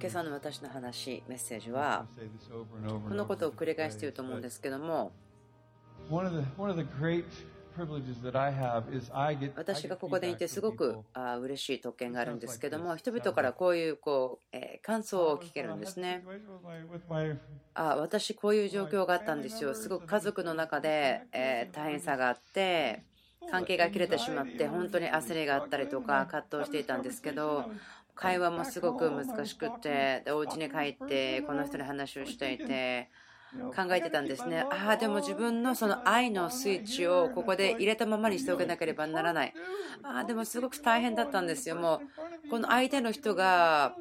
今朝の私の話、メッセージは、このことを繰り返していると思うんですけども、私がここでいてすごくあ嬉しい特権があるんですけども人々からこういうこう、え感想を聞けるんですね。あ私こういう状況があったんですよ。すごく家族の中で、え大変さがあって関係が切れてしまって本当に焦りがあったりとか葛藤していたんですけど会話もすごく難しくてでお家に帰ってこの人に話をしていて考えてたんですね。ああ、でも自分のその愛のスイッチをここで入れたままにしておかなければならない。ああ、でもすごく大変だったんですよ。もう、この相手の人が、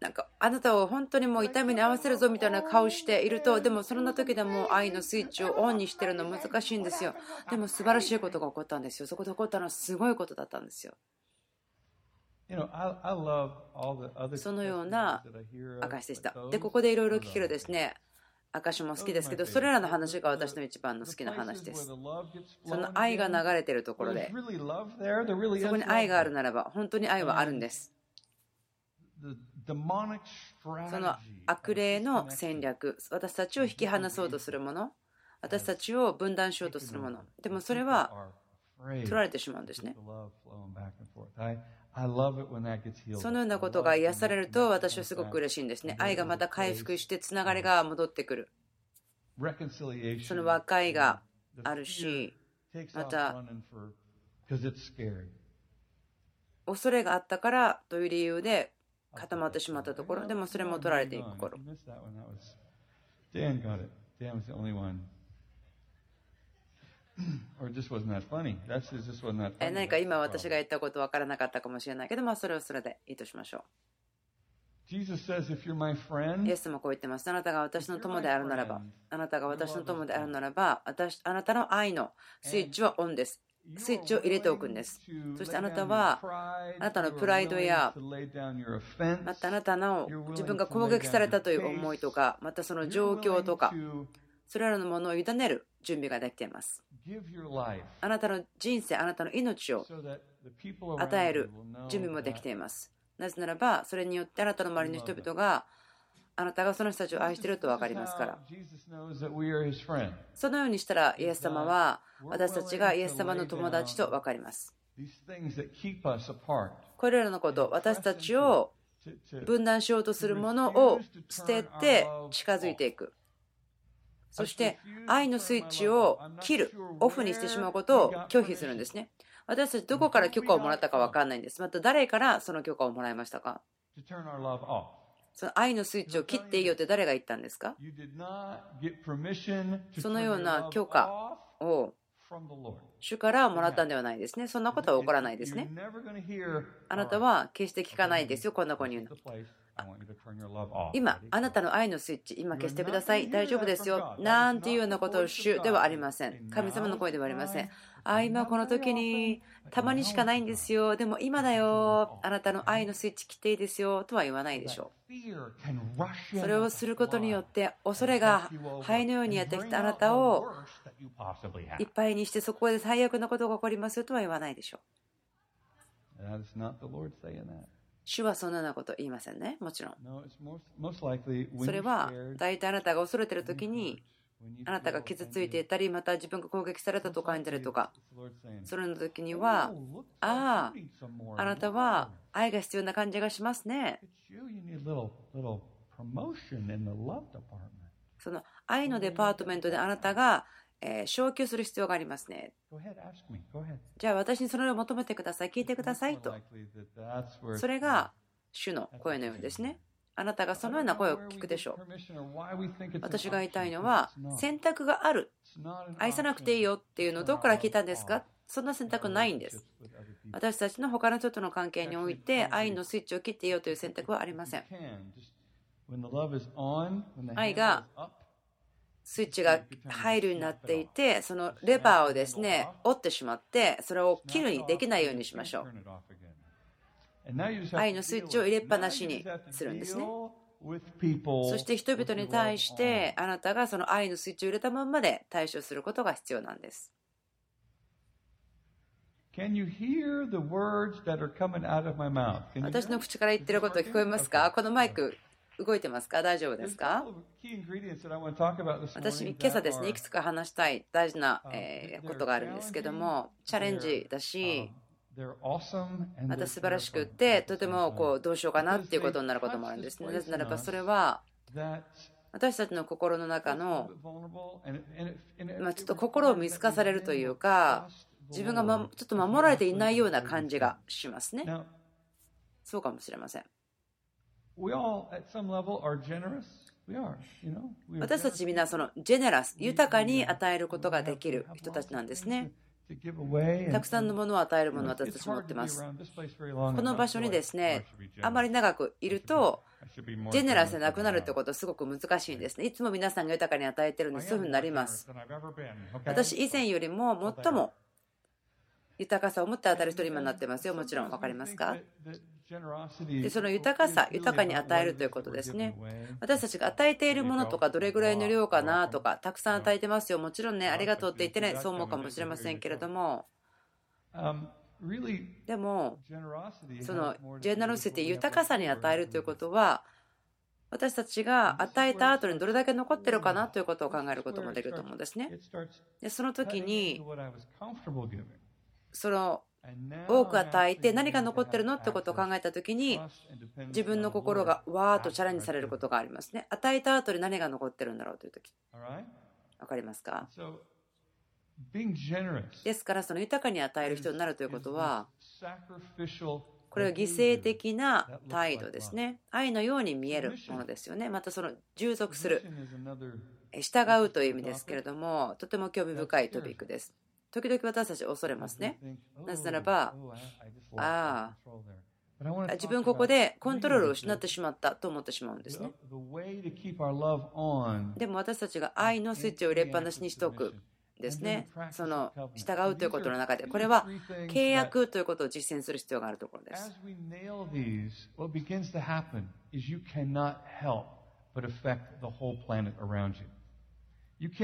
なんかあなたを本当にもう痛みに合わせるぞみたいな顔しているとでもそんな時でも愛のスイッチをオンにしてるの難しいんですよでも素晴らしいことが起こったんですよそこで起こったのはすごいことだったんですよそのような証でした。でここでいろいろ聞けるですね。証も好きですけど、それらの話が私の一番の好きな話です。その愛が流れているところで、そこに愛があるならば、本当に愛はあるんです。その悪霊の戦略、私たちを引き離そうとするもの、私たちを分断しようとするもの、でもそれは取られてしまうんですね。そのようなことが癒されると私はすごく嬉しいんですね。愛がまた回復してつながりが戻ってくる。その和解があるし、また恐れがあったからという理由で固まってしまったところ、でもそれも取られていく頃。何か今私が言ったこと分からなかったかもしれないけど、まあそれはそれでいいとしましょう。イエスもこう言ってます。あなたが私の友であるならば、あなたが私の友であるならば、私あなたの愛のスイッチはオンです。スイッチを入れておくんです。そしてあなたは、あなたのプライドや、またあなたの自分が攻撃されたという思いとか、またその状況とか、それらのものを委ねる準備ができています。あなたの人生、あなたの命を与える準備もできています。なぜならば、それによってあなたの周りの人々があなたがその人たちを愛していると分かりますから。そのようにしたら、イエス様は私たちがイエス様の友達と分かります。これらのこと、私たちを分断しようとするものを捨てて近づいていく。そして愛のスイッチを切る、オフにしてしまうことを拒否するんですね。私たちどこから許可をもらったか分かんないんです。また誰からその許可をもらいましたか？その愛のスイッチを切っていいよって誰が言ったんですか？そのような許可を主からもらったんではないですね。そんなことは起こらないですね。あなたは決して聞かないですよ、こんな子に言うの。今、あなたの愛のスイッチ、今消してください、大丈夫ですよ、なんていうようなことを主ではありません。神様の声ではありません。あ、今この時にたまにしかないんですよ、でも今だよ、あなたの愛のスイッチ切っていいですよとは言わないでしょう。それをすることによって、恐れが灰のようにやってきたあなたをいっぱいにして、そこで最悪なことが起こりますよとは言わないでしょう。主はそのようなこと言いませんね。もちろん。それは大体あなたが恐れている時にあなたが傷ついていたり、また自分が攻撃されたと感じたりとか、それの時には、ああ、あなたは愛が必要な感じがしますね。その愛のデパートメントであなたがえー、昇給する必要がありますね。じゃあ私にそれを求めてください、聞いてくださいと。それが主の声のようですね。あなたがそのような声を聞くでしょう。私が言いたいのは、選択がある。愛さなくていいよっていうのをどこから聞いたんですか？そんな選択ないんです。私たちの他の人との関係において愛のスイッチを切っていいよという選択はありません。愛がスイッチが入るようになっていて、そのレバーをですね、折ってしまって、それを切るにできないようにしましょう。愛のスイッチを入れっぱなしにするんですね。そして人々に対して、あなたがその愛のスイッチを入れたままで対処することが必要なんです。私の口から言ってること聞こえますか？このマイク動いてますか？大丈夫ですか？私、今朝ですね、いくつか話したい大事なことがあるんですけども、チャレンジだし、また素晴らしくって、とてもこうどうしようかなっていうことになることもあるんですね。なぜならばそれは、私たちの心の中の、まあ、ちょっと心を見透かされるというか、自分が、ま、ちょっと守られていないような感じがしますね。そうかもしれません。私たちみんなそのジェネラス、豊かに与えることができる人たちなんですね。たくさんのものを与えるものを私たち持ってます。この場所にですね、あまり長くいると、ジェネラスでなくなるってことはすごく難しいんですね。いつも皆さんが豊かに与えてるんで、そういうふうになります。私以前よりも最も豊かさを持って与える人に今なってますよ。もちろん分かりますか？でその豊かさ、豊かに与えるということですね。私たちが与えているものとか、どれぐらいの量かなとか、たくさん与えてますよ。もちろんね、ありがとうって言ってね、そう思うかもしれませんけれども、でも、そのジェネロシティ、豊かさに与えるということは、私たちが与えた後にどれだけ残ってるかなということを考えることもできると思うんですね。でその時に、その多く与えて何が残ってるの？ってことを考えた時に自分の心がわーっとチャレンジされることがありますね。与えた後に何が残ってるんだろうという時。分かりますか？ですからその豊かに与える人になるということはこれは犠牲的な態度ですね。愛のように見えるものですよね。またその従属する。従うという意味ですけれどもとても興味深いトピックです時々私たち恐れますね。なぜならば、ああ、自分ここでコントロールを失ってしまったと思ってしまうんですね。でも私たちが愛のスイッチを入れっぱなしにしておく。ですね、その従うということの中で、これは契約ということを実践する必要があるところです。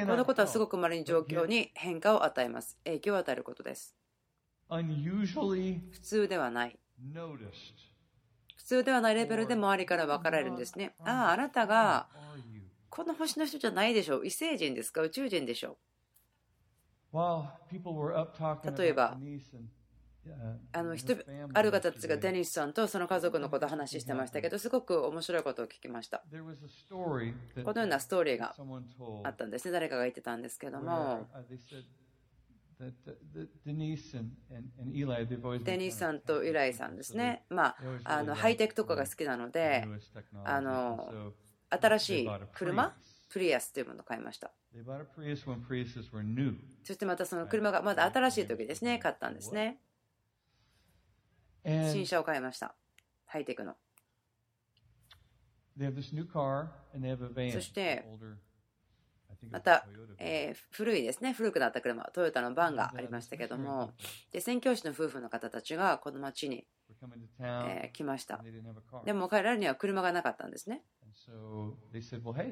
このことはすごくまれに状況に変化を与えます。影響を与えることです。普通ではない。普通ではないレベルで周りから分かられるんですね。ああ、あなたがこの星の人じゃないでしょう。異星人ですか？宇宙人でしょう。例えば、あの人ある方たちがデニスさんとその家族のことを話してましたけどすごく面白いことを聞きました。このようなストーリーがあったんですね。誰かが言ってたんですけども。デニーさんとイライさんですね、まあ、あのハイテクとかが好きなのであの新しい車プリアスというものを買いました。そしてまたその車がまだ新しい時ですね、買ったんですね。新車を買いました。ハイテクの。そして、また、えー、古いですね、古くなった車、トヨタのバンがありましたけども、で宣教師の夫婦の方たちがこの町に、えー、来ました。でも彼らには車がなかったんですね。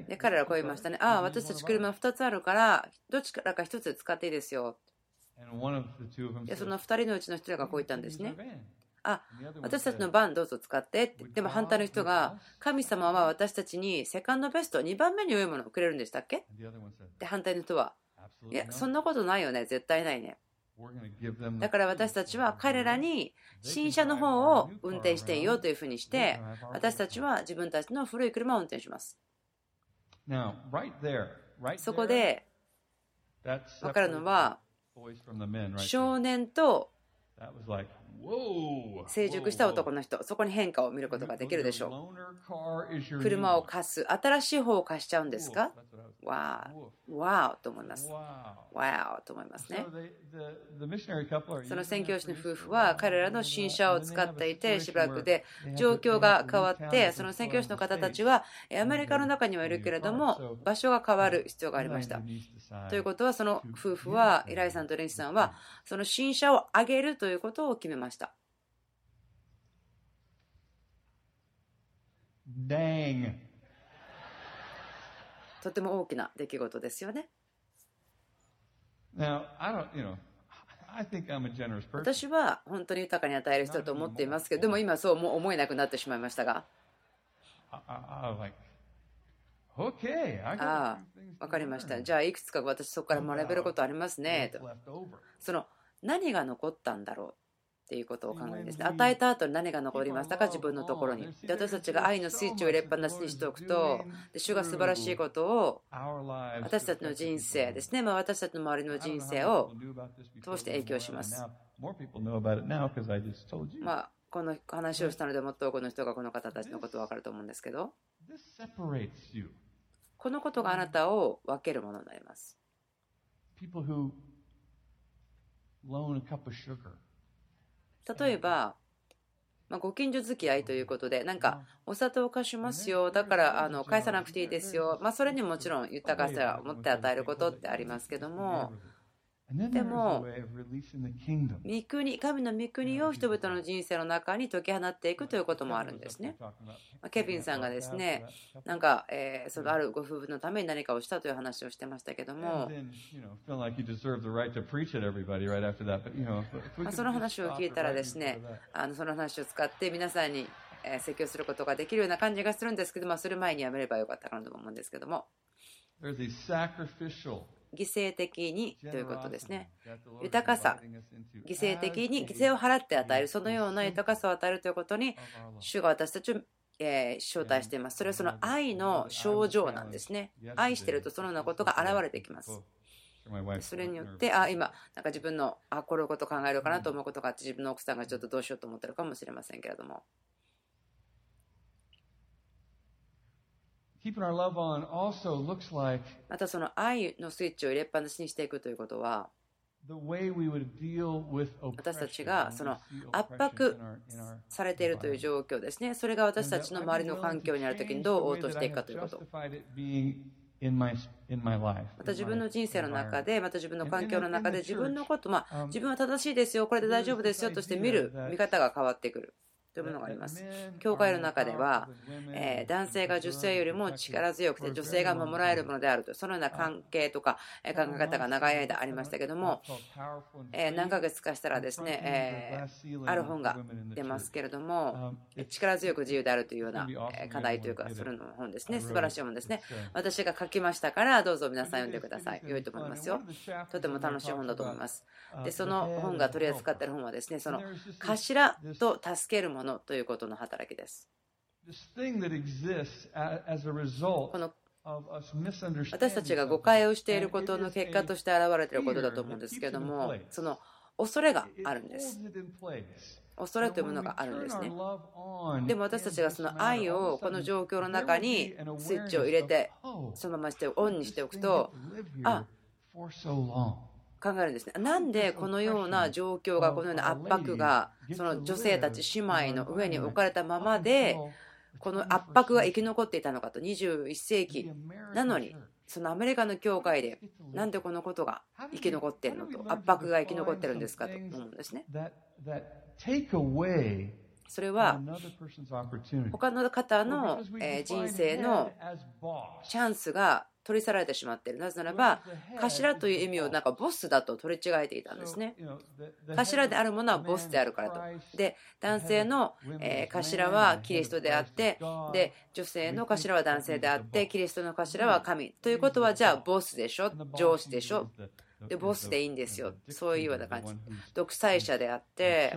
で彼らはこう言いましたね、ああ、私たち車2つあるから、どちらか1つ使っていいですよ。でその2人のうちの1人がこう言ったんですね。あ私たちの番どうぞ使ってってでも反対の人が神様は私たちにセカンドベスト2番目に良いものをくれるんでしたっけ？で反対の人はいやそんなことないよね絶対ないね。だから私たちは彼らに新車の方を運転していいよというふうにして私たちは自分たちの古い車を運転します。そこで分かるのは少年と成熟した男の人、そこに変化を見ることができるでしょう。車を貸す、新しい方を貸しちゃうんですか？わー、わーと思います。わーと思いますね。その宣教師の夫婦は彼らの新車を使っていて、しばらくで状況が変わって、その宣教師の方たちはアメリカの中にはいるけれども、場所が変わる必要がありました。ということは、その夫婦は、イライさんとレンシさんは、その新車をあげるということを決めました。ました。とても大きな出来事ですよね。私は本当に豊かに与える人だと思っていますけどでも今そう思えなくなってしまいましたが。ああ分かりましたじゃあいくつか私そこから学べることありますねとその何が残ったんだろうっていうことを考えるんですね。与えた後に何が残りましたか？自分のところに。で私たちが愛のスイッチを入れっぱなしにしておくと、で主が素晴らしいことを私たちの人生ですね、まあ、私たちの周りの人生を通して影響します。まあ、この話をしたのでもっと多くの人がこの方たちのことを分かると思うんですけど、このことがあなたを分けるものになります。例えば、まあ、ご近所付き合いということで、なんか、お砂糖を貸しますよ、だからあの返さなくていいですよ、まあ、それにもちろん豊かさを持って与えることってありますけども、でも、御国、神の御国を人々の人生の中に解き放っていくということもあるんですね。ケビンさんがですね、なんか、えー、そのあるご夫婦のために何かをしたという話をしてましたけども、その話を聞いたらですね、あのその話を使って皆さんに説教することができるような感じがするんですけど、まあ、それ前にやめればよかったかなと思うんですけども。犠牲的にということですね。豊かさ、犠牲的に犠牲を払って与える、そのような豊かさを与えるということに、主が私たちをえ招待しています。それはその愛の症状なんですね。愛してるとそのようなことが現れてきます。それによって、あ、今、なんか自分の、あ、これのこと考えるかなと思うことがあって、自分の奥さんがちょっとどうしようと思ってるかもしれませんけれども。またその愛のスイッチを入れっぱなしにしていくということは私たちがその圧迫されているという状況ですね。それが私たちの周りの環境にある時にどう応答していくかということ。また自分の人生の中でまた自分の環境の中で自分のことまあ自分は正しいですよこれで大丈夫ですよとして見る見方が変わってくるというものがあります。教会の中では、え男性が女性よりも力強くて女性が守られるものであるとそのような関係とか考え方が長い間ありましたけども、え何ヶ月かしたらですね、えある本が出ますけれども力強く自由であるというような課題というかそれの本ですね素晴らしい本ですね。私が書きましたからどうぞ皆さん読んでください。良いと思いますよ。とても楽しい本だと思います。でその本が取り扱っている本はですねその頭と助けるものものということの働きです。この私たちが誤解をしていることの結果として現れていることだと思うんですけれども、その恐れがあるんです。恐れというものがあるんですね。でも私たちがその愛をこの状況の中にスイッチを入れて、そのまましてオンにしておくと、あ考えるんですね。なんでこのような状況が、このような圧迫が、その女性たち姉妹の上に置かれたままで、この圧迫が生き残っていたのかと、21世紀。なのに、そのアメリカの教会で、なんでこのことが生き残っているのと、圧迫が生き残ってるんですかと思うんですね。それは他の方の人生のチャンスが取り去られてしまっている。なぜならば、頭という意味をなんかボスだと取り違えていたんですね。頭であるものはボスであるからと。で、男性の頭はキリストであって、で、女性の頭は男性であって、キリストの頭は神。ということは、じゃあボスでしょ？上司でしょ？で、ボスでいいんですよ。そういうような感じ。独裁者であって、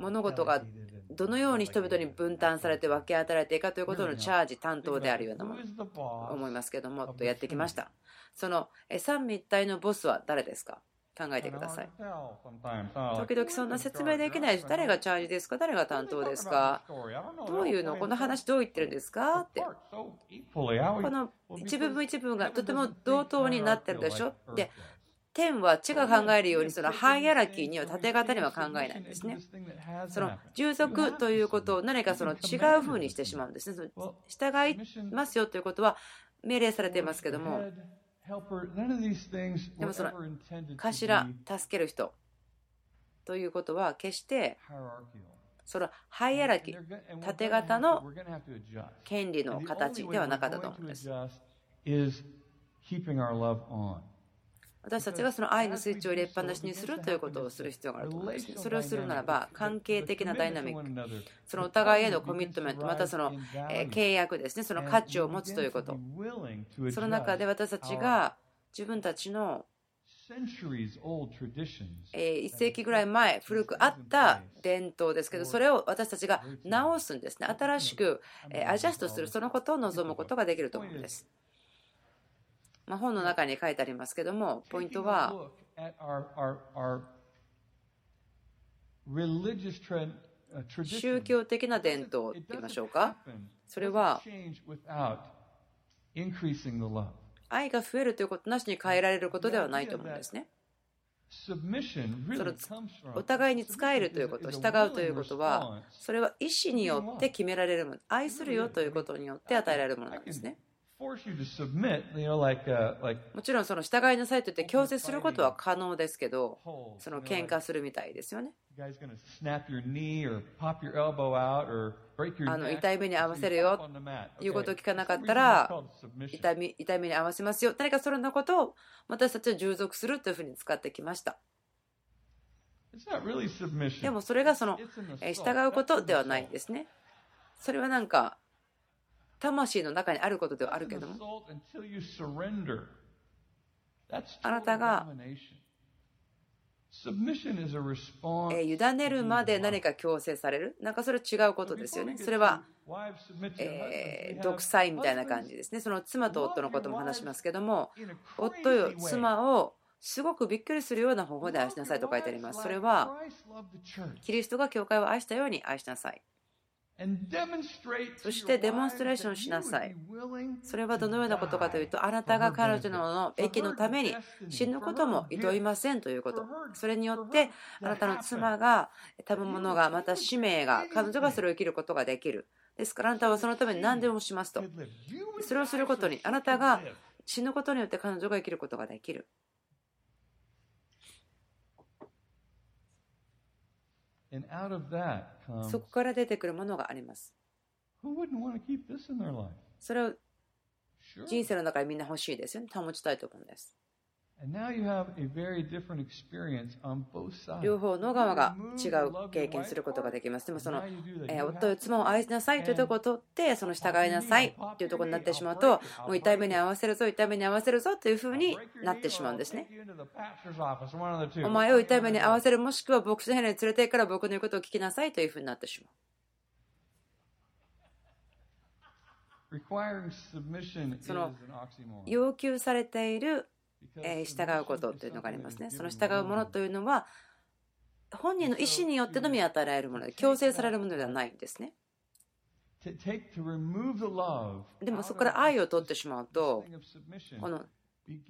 物事がどのように人々に分担されて分け与えられていくかということのチャージ担当であるようなもの思いますけどもとやってきました。その三位一体のボスは誰ですか？考えてください。時々そんな説明できない誰がチャージですか？誰が担当ですか？どういうの？この話どう言ってるんですか？って。この一部分一部分がとても同等になってるでしょ？で天は地が考えるようにそのハイアラキーには縦型には考えないんですね。その従属ということを何かその違う風にしてしまうんですね。従いますよということは命令されていますけどもでもその頭助ける人ということは決してそのハイアラキー縦型の権利の形ではなかったと思うんです。私たちがその愛のスイッチを入れっぱなしにするということをする必要があると思います、それをするならば関係的なダイナミックそのお互いへのコミットメントまたその契約ですね。その価値を持つということ。その中で私たちが自分たちの1世紀ぐらい前古くあった伝統ですけどそれを私たちが直すんですね。新しくアジャストするそのことを望むことができると思うんです。まあ、本の中に書いてありますけどもポイントは宗教的な伝統と言いましょうか？それは愛が増えるということなしに変えられることではないと思うんですね。そのお互いに使えるということ従うということはそれは意思によって決められるもの愛するよということによって与えられるものなんですね。もちろんその従いなさいと言って強制することは可能ですけど、その喧嘩するみたいですよね。あの痛い目に合わせるよいうことを聞かなかったら痛み痛い目に合わせますよ。何かそんなことを私たちは従属するというふうに使ってきました。でもそれがその従うことではないですね。それはなんか魂の中にあることではあるけどもあなたが委ねるまで何か強制される？なんかそれ違うことですよね。それは、えー、独裁みたいな感じですね。その妻と夫のことも話しますけども夫よ妻をすごくびっくりするような方法で愛しなさいと書いてあります。それはキリストが教会を愛したように愛しなさいそしてデモンストレーションしなさい。それはどのようなことかというと、あなたが彼女の益のために死ぬこともいといませんということ。それによって、あなたの妻が、食べ物が、また使命が、彼女がそれを生きることができる。ですから、あなたはそのために何でもしますと。それをすることに、あなたが死ぬことによって彼女が生きることができる。そこから出てくるものがあります。それを人生の中でみんな欲しいですよね。保ちたいと思うんです。両方の側が違う経験することができます。でもその、えー、夫や妻を愛しなさいというところを取ってその従いなさいというところになってしまうともう痛い目に合わせるぞ痛い目に合わせるぞというふうになってしまうんですね。お前を痛い目に合わせるもしくは牧師の部屋に連れて行くから僕の言うことを聞きなさいというふうになってしまう。その要求されているえ従うことというのがありますね。その従うものというのは本人の意思によってのみ与えられるもので強制されるものではないんですね。でもそこから愛を取ってしまうとこの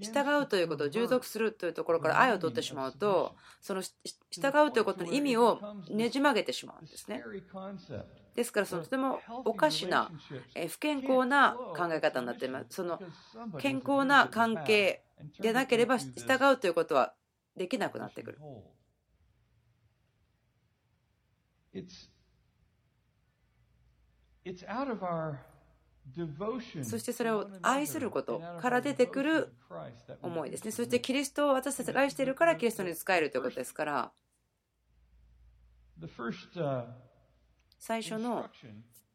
従うということを従属するというところから愛を取ってしまうとその従うということの意味をねじ曲げてしまうんですね。ですからそのとてもおかしな不健康な考え方になっています。その健康な関係でなければ従うということはできなくなってくる。そしてそれを愛することから出てくる思いですね。そしてキリストを私たちが愛しているからキリストに使えるということですから、最初の、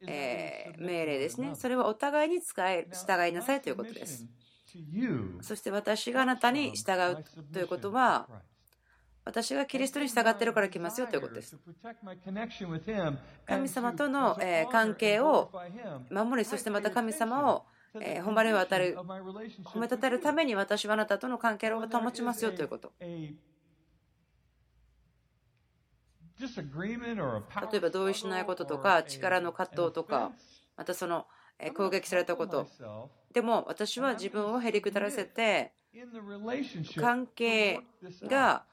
え命令ですね。それはお互いに使え従いなさいということです。そして私があなたに従うということは、私がキリストに従っているから来ますよということです。神様との関係を守り、そしてまた神様を誉れ渡る、褒めたたるために私はあなたとの関係を保ちますよということ。例えば同意しないこととか力の葛藤とかまたその攻撃されたことでも私は自分をへりくだらせて関係が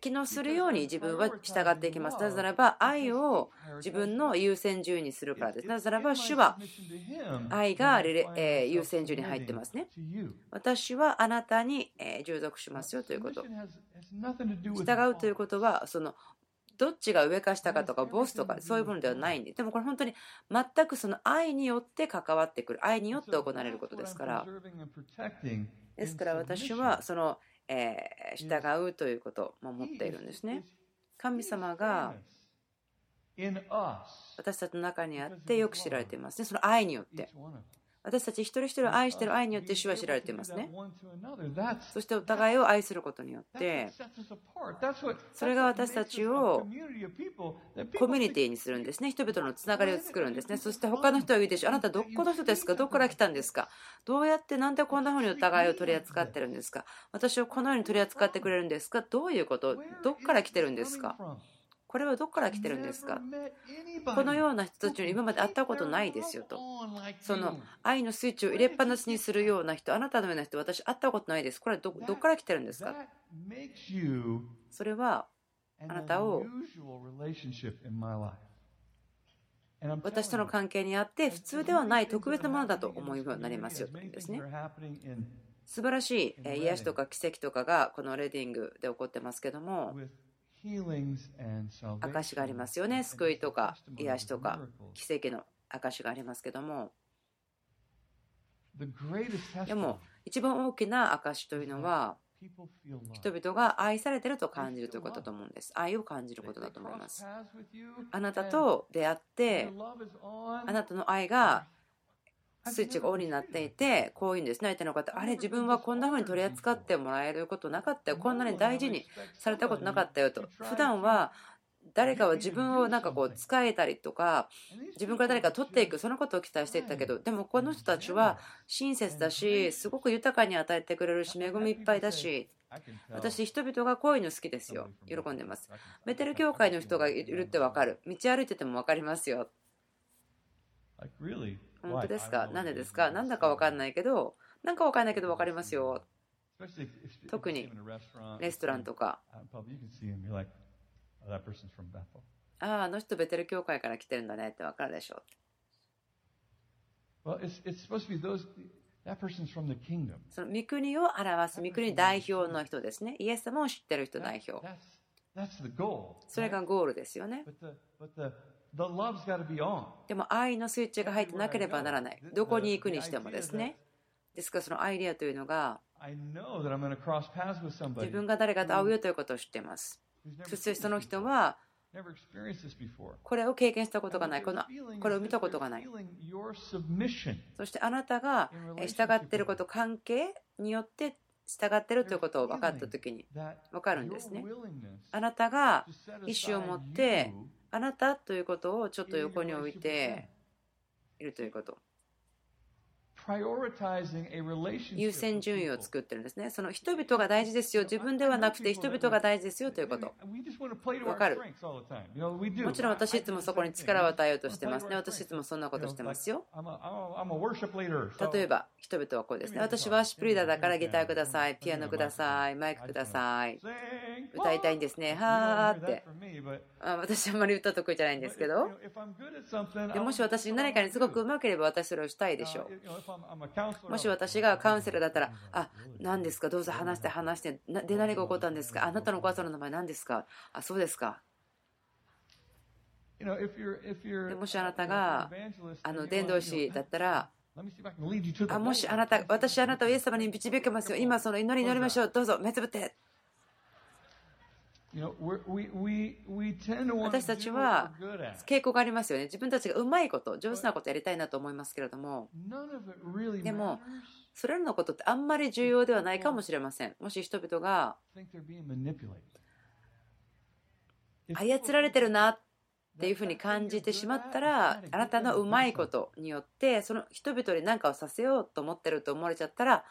機能するように自分は従っていきます。なぜならば愛を自分の優先順位にするからです。なぜならば主は愛が優先順位に入ってますね。私はあなたに従属しますよということ。従うということはそのどっちが上か下かとかボスとかそういうものではないんででもこれ本当に全くその愛によって関わってくる愛によって行われることですからですから私はそのえ従うということも持っているんですね。神様が私たちの中にあってよく知られていますね。その愛によって。私たち一人一人を愛している愛によって主は知られていますね。そしてお互いを愛することによって、それが私たちをコミュニティにするんですね。人々のつながりを作るんですね。そして他の人は言うでしょう。あなたどこの人ですか？どこから来たんですか？どうやってなんでこんな風にお互いを取り扱ってるんですか？私をこのように取り扱ってくれるんですか？どういうこと？どこから来てるんですか？これはどこから来てるんですか？このような人たちに今まで会ったことないですよと。その愛のスイッチを入れっぱなしにするような人、あなたのような人、私会ったことないです。これはどこから来てるんですか？それはあなたを私との関係にあって普通ではない特別なものだと思うようになりますよとですね。素晴らしい癒しとか奇跡とかがこのレディングで起こってますけども証がありますよね。救いとか癒しとか奇跡の証がありますけども。でも一番大きな証というのは人々が愛されてると感じるということだと思うんです。愛を感じることだと思います。あなたと出会ってあなたの愛がスイッチがオンになっていて、こういうんですね、相手の方、あれ、自分はこんな風に取り扱ってもらえることなかった。よ、こんなに大事にされたことなかったよと、普段は誰かは自分をなんかこう使えたりとか自分から誰か取っていくそのことを期待していったけどでもこの人たちは親切だしすごく豊かに与えてくれるし恵みいっぱいだし私人々がこういうの好きですよ。喜んでます。ベテル教会の人がいるって分かる。道歩いてても分かりますよ本当ですか？なんでですか？なんだか分かんないけどなんか分かんないけど分かりますよ。特に。レストランとか。あああの人ベテル教会から来てるんだねって分かるでしょ。うその御国を表す御国代表の人ですね。イエス様を知ってる人代表。それがゴールですよねでも愛のスイッチが入ってなければならない。どこに行くにしてもですね。ですからそのアイデアというのが自分が誰かと会うよということを知っています。そしてその人はこれを経験したことがない、このこれを見たことがない。そしてあなたが従っていること、関係によって従っているということを分かったときに分かるんですね。あなたが意思を持ってあなたということをちょっと横に置いているということ。優先順位を作ってるんですね。その人々が大事ですよ。自分ではなくて人々が大事ですよということ。わかる。もちろん私いつもそこに力を与えようとしてますね。私いつもそんなことしてますよ。例えば、人々はこうですね。私はシップリーダーだからギターください。ピアノください。マイクください。歌いたいんですね。はーって。私あんまり歌得意じゃないんですけど。でもし私何かにすごくうまければ私それをしたいでしょう。もし私がカウンセラーだったら、あ、何ですか、どうぞ話して話して、で、何が起こったんですか、あなたのお母さんの名前何ですか、あ、そうですか。もしあなたがあの伝道師だったら、あもしあなた、私あなたをイエス様に導けますよ。今その祈りに乗りましょう。どうぞ、目つぶって。私たちは傾向がありますよね。自分たちがうまいこと、上手なことやりたいなと思いますけれども、でも、それらのことってあんまり重要ではないかもしれません。もし人々が操られてるなっっていうふうに感じてしまったら、あなたのうまいことによって、その人々に何かをさせようと思ってると思われちゃったら、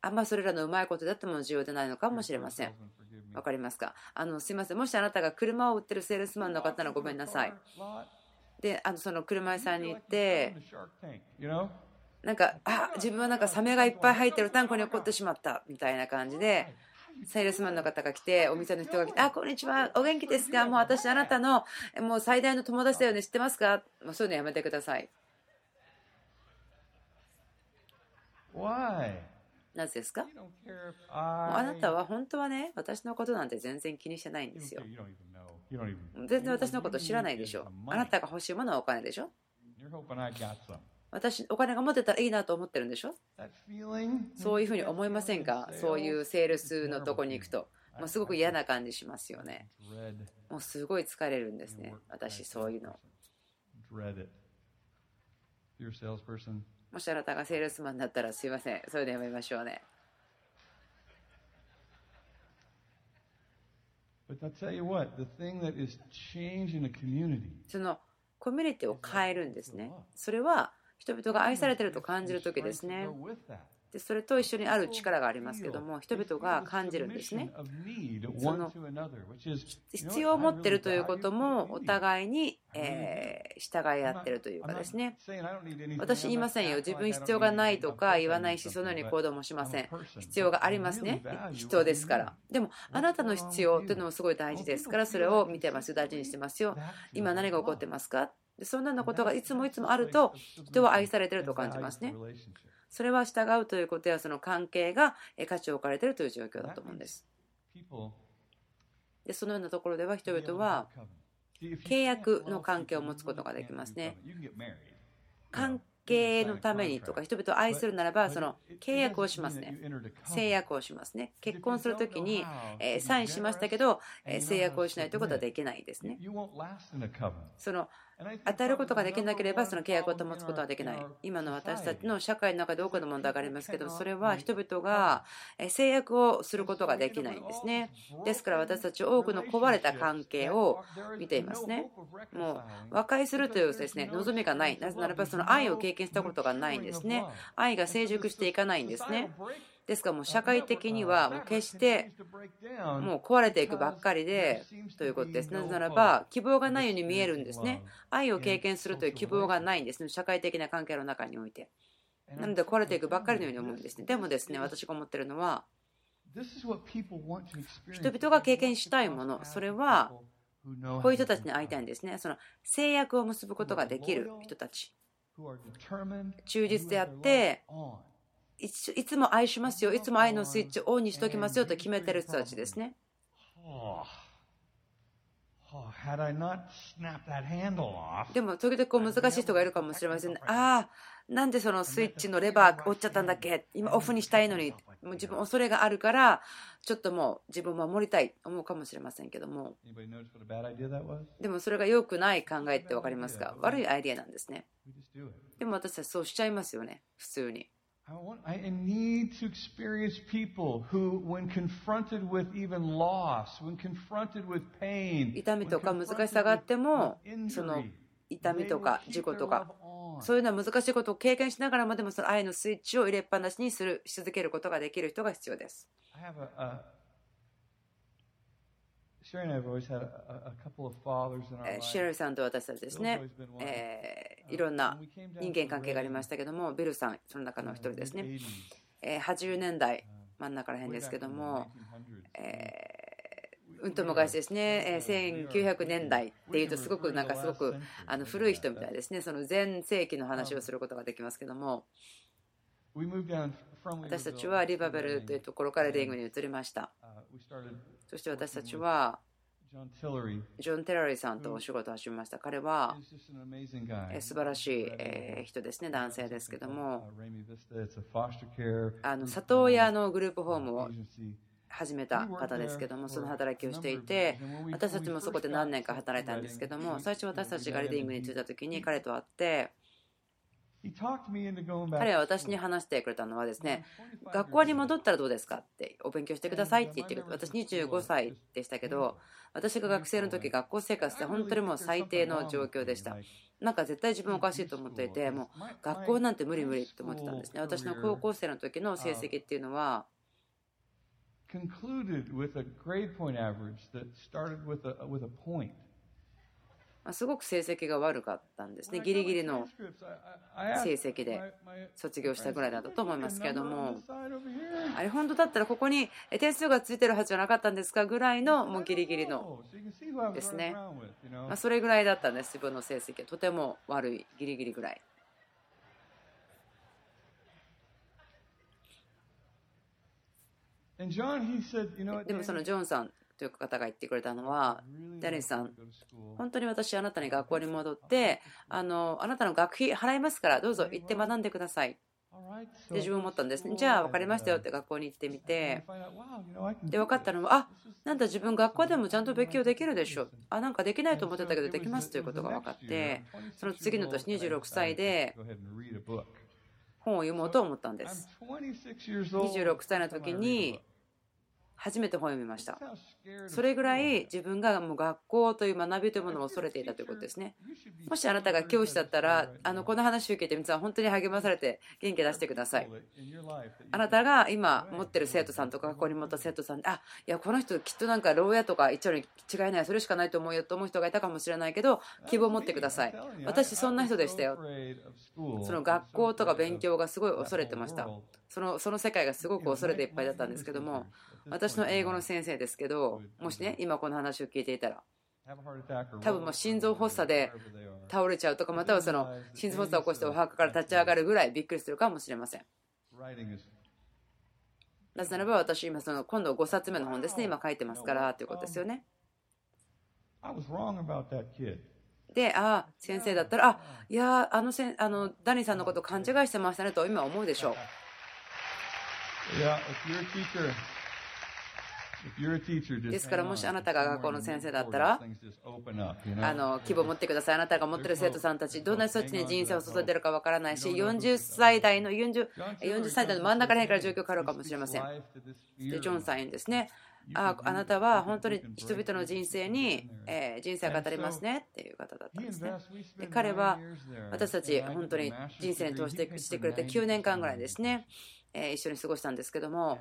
あんまそれらのうまいことだっても重要でないのかもしれません。わかりますかあのすいません。もしあなたが車を売ってるセールスマンの方ならごめんなさい。で、あのその車屋さんに行って、なんか、あ自分はなんかサメがいっぱい入ってるタンクに起こってしまったみたいな感じで、セールスマンの方が来て、お店の人が来て、あ、こんにちは、お元気ですか？もう私、あなたのもう最大の友達だよね、知ってますか？もうそういうのやめてください。Why? なぜですか？あなたは本当はね、私のことなんて全然気にしてないんですよ。全然私のこと知らないでしょ。あなたが欲しいものはお金でしょ？私、お金が持ってたらいいなと思ってるんでしょ？そういうふうに思いませんか？そういうセールスのとこに行くと。もうすごく嫌な感じしますよね。もうすごい疲れるんですね。私、そういうの。もしあなたがセールスマンだったらすいません。それでやめましょうね。そのコミュニティを変えるんですね。それは人々が愛されていると感じる時ですね。でそれと一緒にある力がありますけども人々が感じるんですね。その必要を持っているということもお互いに、え従い合ってるというかですね。私言いませんよ。自分必要がないとか言わないしそのように行動もしません。必要がありますね。人ですから。でもあなたの必要というのもすごい大事ですからそれを見てます。大事にしてますよ。今何が起こってますか？でそんなことがいつもいつもあると人は愛されてると感じますね。それは従うということやその関係が価値を置かれているという状況だと思うんです。でそのようなところでは人々は契約の関係を持つことができますね。関係のためにとか人々を愛するならばその契約をしますね。制約をしますね。結婚するときにサインしましたけど制約をしないということはできないですね。その当たることができなければその契約を保つことはできない。今の私たちの社会の中で多くの問題がありますけどそれは人々が制約をすることができないんですね。ですから私たち多くの壊れた関係を見ていますね。もう和解するというですね望みがない。なぜならばその愛を経験したことがないんですね。愛が成熟していかないんですねですからもう社会的にはもう決してもう壊れていくばっかりでということです。なぜならば希望がないように見えるんですね。愛を経験するという希望がないんですね。社会的な関係の中において。なので壊れていくばっかりのように思うんですね。でもですね、私が思ってるのは人々が経験したいもの、それはこういう人たちに会いたいんですね。その制約を結ぶことができる人たち。忠実であっていつも愛しますよ、いつも愛のスイッチをオンにしておきますよと決めてる人たちですね。でも時々難しい人がいるかもしれません、ね。ああ、なんでそのスイッチのレバー折っちゃったんだっけ？今オフにしたいのに、もう自分恐れがあるから、ちょっともう自分を守りたい思うかもしれませんけども。でもそれが良くない考えって分かりますか？悪いアイデアなんですね。でも私たちそうしちゃいますよね、普通に。I need to experience people who, when confronted with even loss, when confronted with pain, 痛みとか難しさがあっても、その痛みとか事故とか、そういうのは難しいことを経験しながらもでもその愛のスイッチを入れっぱなしにするし続けることができる人が必要です。シェルさんと私たちですね、えー、いろんな人間関係がありましたけども、ビルさん、その中の一人ですね、えー、80年代真ん中らへんですけども、えー、うんと昔ですね、1900年代っていうと、すごくなんかすごくあの古い人みたいですね、その前世紀の話をすることができますけども、私たちはリバベルというところからレイングに移りました。そして私たちはジョン・テラリーさんとお仕事を始めました。彼は素晴らしい人ですね、男性ですけども、あの里親のグループホームを始めた方ですけども、その働きをしていて、私たちもそこで何年か働いたんですけども、最初私たちがリディングに着いた時に彼と会って、彼は私に話してくれたのはですね、学校に戻ったらどうですかって、お勉強してくださいって言ってくれて、私25歳でしたけど、私が学生の時学校生活って本当にもう最低の状況でした。なんか絶対自分おかしいと思っていて、もう学校なんて無理無理って思ってたんですね。私の高校生の時の成績っていうのは、concluded with a grade point average that started with a, with a point. すごく成績が悪かったんですね、ギリギリの成績で卒業したぐらいだったと思いますけれども、あれ、本当だったらここに点数がついてるはずじゃなかったんですかぐらいのもうギリギリのですね、まあ、それぐらいだったんです、自分の成績、とても悪い、ギリギリぐらい。でもそのジョンさんという方が言ってくれたのは、ダニーさん、本当に私、あなたに学校に戻って、あのあなたの学費払いますから、どうぞ行って学んでください。で自分思ったんです。ね。じゃあ分かりましたよって学校に行ってみて、で分かったのは、あなんだ自分学校でもちゃんと勉強できるでしょ。あなんかできないと思ってたけどできますということが分かって、その次の年26歳で 本を読もうと思ったんです。26歳の時に初めて本を読みました。それぐらい自分がもう学校という学びというものを恐れていたということですね。もしあなたが教師だったら、あのこの話を受けて皆さん本当に励まされて元気出してください。あなたが今持ってる生徒さんとか学校に持った生徒さんで、あいやこの人きっとなんか牢屋とか言っちゃうに違いない、それしかないと思うよと思う人がいたかもしれないけど、希望を持ってください。私そんな人でしたよ。その学校とか勉強がすごい恐れてました。そのその世界がすごく恐れていっぱいだったんですけども、私の英語の先生ですけど、もしね、今この話を聞いていたら、多分もう心臓発作で倒れちゃうとか、またはその心臓発作を起こしてお墓から立ち上がるぐらいびっくりするかもしれません。なぜならば私、今その今度5冊目の本ですね、今書いてますからということですよね。で、ああ、先生だったら、あいやあのせあのダニーさんのこと勘違いしてましたねと今思うでしょう。ですからもしあなたが学校の先生だったらあの希望を持ってください。あなたが持ってる生徒さんたちどんな人たちに人生を注いでるかわからないし40歳代の 40, 40歳代の真ん中らへんから状況変わるかもしれません。でジョンさん言うんですね。ああなたは本当に人々の人生に、え人生を語りますね。っていう方だったんですね。で彼は私たち本当に人生に通してしてくれて9年間ぐらいですね、え一緒に過ごしたんですけども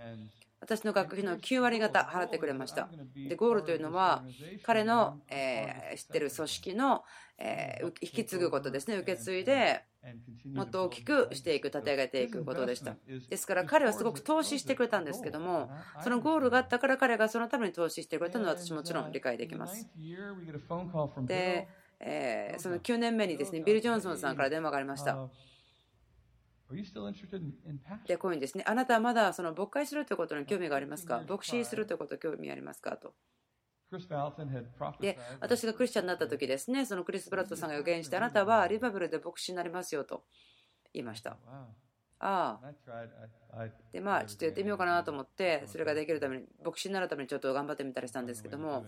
私の学費の9割方払ってくれました。で、ゴールというのは、彼の、えー、知ってる組織の、えー、引き継ぐことですね、受け継いで、もっと大きくしていく、立て上げていくことでした。ですから彼はすごく投資してくれたんですけども、そのゴールがあったから彼がそのために投資してくれたのは私もちろん理解できます。で、えー、その9年目にですね、ビル・ジョンソンさんから電話がありました。で、こういうんですね。あなたはまだその牧会するということに興味がありますか？牧師するということに興味ありますか？と。で、私がクリスチャンになった時ですね、そのクリス・ブラッドさんが予言して、あなたはリバブルで牧師になりますよと言いました。ああ。で、まあ、ちょっとやってみようかなと思って、それができるために、牧師になるためにちょっと頑張ってみたりしたんですけども、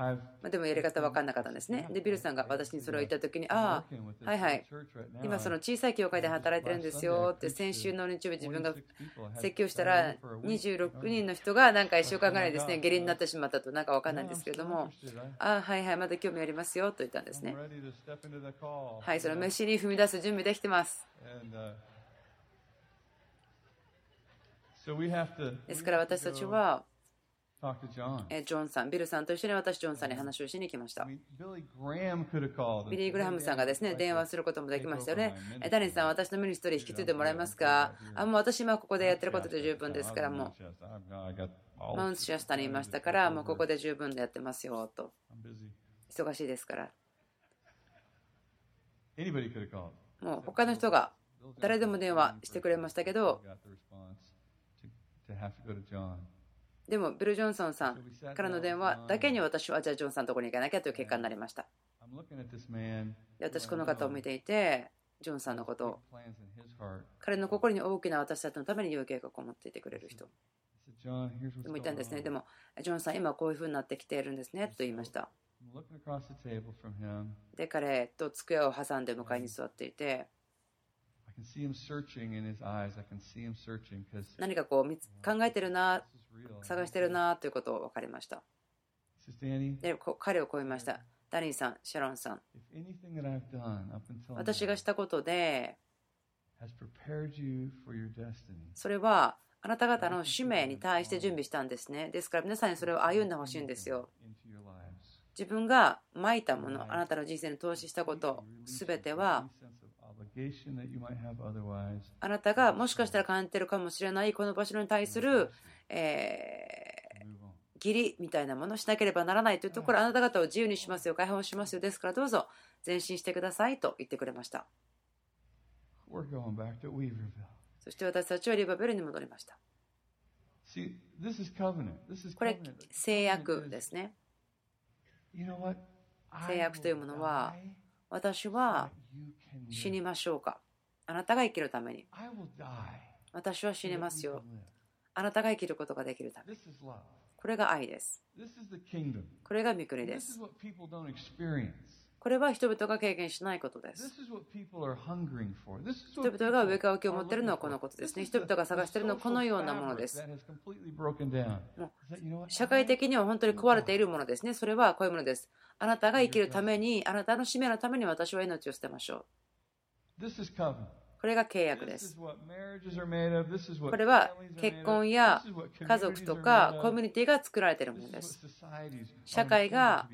まあ、でもやり方分かんなかったんですね。で、ビルさんが私にそれを言った時に、ああ、はいはい、今その小さい教会で働いてるんですよって、先週の日曜日自分が説教したら、26人の人がなんか1週間ぐらいですね、下痢になってしまったと、なんか分かんないんですけれども、ああ、はいはい、まだ興味ありますよと言ったんですね。はい、その飯に踏み出す準備できてます。ですから私たちは、ジョンさん、ビルさんと一緒に私、ジョンさんに話をしに来ました。ビリー・グラハムさんがですね電話することもできましたよね。ダニーさん、私のミニストリー引き継いでもらえますか？あもう私、今ここでやってることで十分ですから、もう、マウントシアスタにいましたから、もうここで十分でやってますよと。忙しいですから。もう他の人が誰でも電話してくれましたけど、でも、ビル・ジョンソンさんからの電話だけに私は、じゃあ、ジョンさんのところに行かなきゃという結果になりました。で私、この方を見ていて、ジョンさんのことを、彼の心に大きな私たちのために良い計画を持っていてくれる人。でも言ったんですね。でも、ジョンさん、今こういうふうになってきているんですねと言いました。で、彼と机を挟んで向かいに座っていて、何かこう考えてるな、探してるなということを分かりました。で彼を超えました。ダニーさん、シャロンさん。私がしたことで、それはあなた方の使命に対して準備したんですね。ですから皆さんにそれを歩んでほしいんですよ。自分がまいたもの、あなたの人生に投資したこと、すべてはあなたがもしかしたら感じてるかもしれないこの場所に対する、えー、義理みたいなものをしなければならないというところあなた方を自由にしますよ解放しますよですからどうぞ前進してくださいと言ってくれました。そして私たちはリバベルに戻りました。これ、制約ですね。制約というものは、私は死にましょうか。あなたが生きるために。私は死にますよ。あなたが生きることができるために。これが愛です。これが御国です。これは人々が経験しないことです。人々が上かきを持っているのはこのことですね。人々が探しているのはこのようなものです。社会的には本当に壊れているものですね。それはこういうものです。あなたが生きるために、あなたの使命のために私は命を捨てましょう。これが契約です。これは結婚や家族とかコミュニティが作られているものです。社会が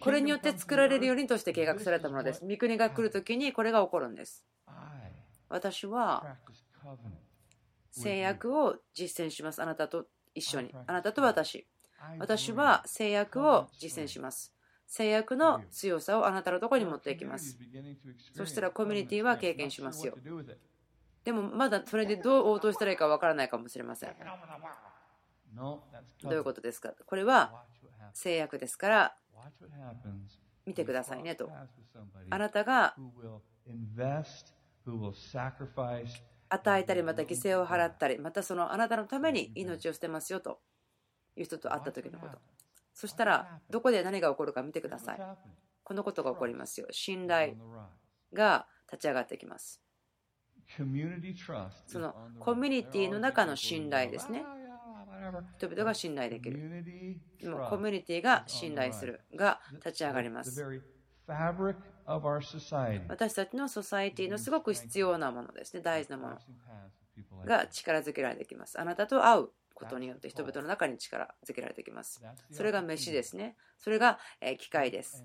これによって作られるようにとして計画されたものです。御国が来るときにこれが起こるんです。私は制約を実践します。あなたと一緒に。あなたと私。私は制約を実践します。制約の強さをあなたのところに持っていきます。そしたらコミュニティは経験しますよ。でもまだそれでどう応答したらいいかわからないかもしれません。どういうことですか？これは制約ですから見てくださいねと。あなたが与えたりまた犠牲を払ったりまたそのあなたのために命を捨てますよという人と会った時のこと。そしたらどこで何が起こるか見てください。このことが起こりますよ。信頼が立ち上がってきます。そのコミュニティの中の信頼ですね。人々が信頼できる。でもコミュニティが信頼するが立ち上がります。私たちのソサイティのすごく必要なものですね。大事なものが力づけられてきます。あなたと会うことによって人々の中に力づけられてきます。それが飯ですね。それが機械です。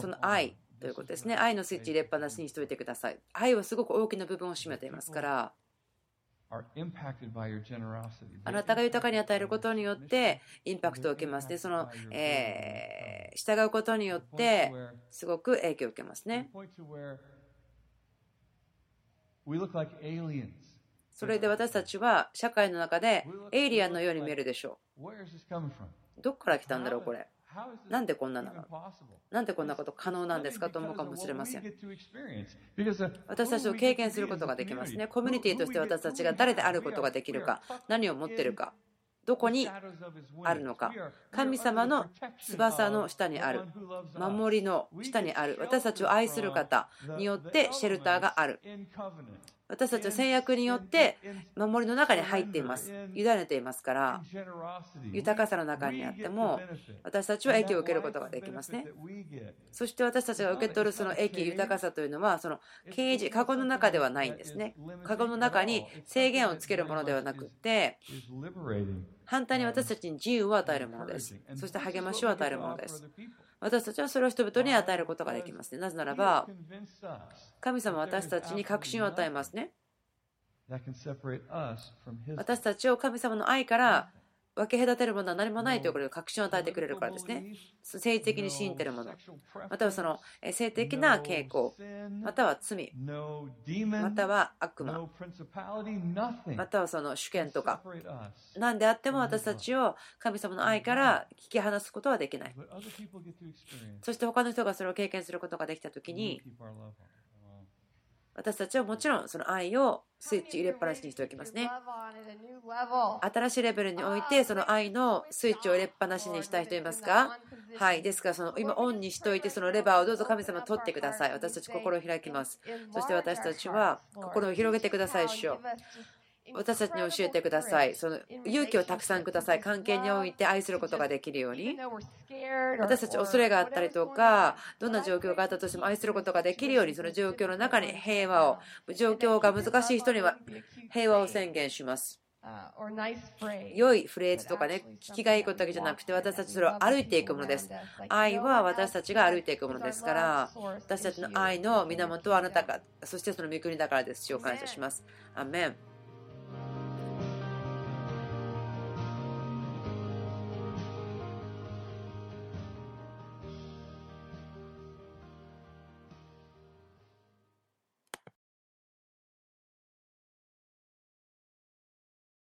その愛ということですね。愛のスイッチ入れっぱなしにしておいてください。愛はすごく大きな部分を占めていますから。あなたが豊かに与えることによってインパクトを受けますね。その、えー、従うことによってすごく影響を受けますね。それで私たちは社会の中でエイリアンのように見えるでしょう。どこから来たんだろう、これ。なんでこんななの？なんでこんなこと可能なんですかと思うかもしれません。私たちを経験することができますね。コミュニティとして私たちが誰であることができるか、何を持っているか。どこにあるのか神様の翼の下にある守りの下にある私たちを愛する方によってシェルターがある私たちは制約によって守りの中に入っています。委ねていますから、豊かさの中にあっても、私たちは益を受けることができますね。そして私たちが受け取るその益、豊かさというのは、その刑事、過去の中ではないんですね。過去の中に制限をつけるものではなくて、反対に私たちに自由を与えるものです。そして励ましを与えるものです。私たちはそれを人々に与えることができますね。なぜならば、神様は私たちに確信を与えますね。私たちを神様の愛から分け隔てるものは何もないということで確信を与えてくれるからですね。政治的に信じているもの、またはその性的な傾向、または罪、または悪魔、またはその主権とか、何であっても私たちを神様の愛から引き離すことはできない。そして他の人がそれを経験することができたときに、私たちはもちろんその愛をスイッチ入れっぱなしにしておきますね。新しいレベルにおいてその愛のスイッチを入れっぱなしにしたい人いますか？はい。ですからその今オンにしておいてそのレバーをどうぞ神様取ってください。私たち心を開きます。そして私たちは心を広げてください、主よ。私たちに教えてください。その勇気をたくさんください。関係において愛することができるように。私たち恐れがあったりとか、どんな状況があったとしても愛することができるように、その状況の中に平和を、状況が難しい人には平和を宣言します。良いフレーズとかね、聞きがいいことだけじゃなくて、私たちそれを歩いていくものです。愛は私たちが歩いていくものですから、私たちの愛の源はあなたが、そしてその御国だからです。主を感謝します。アメン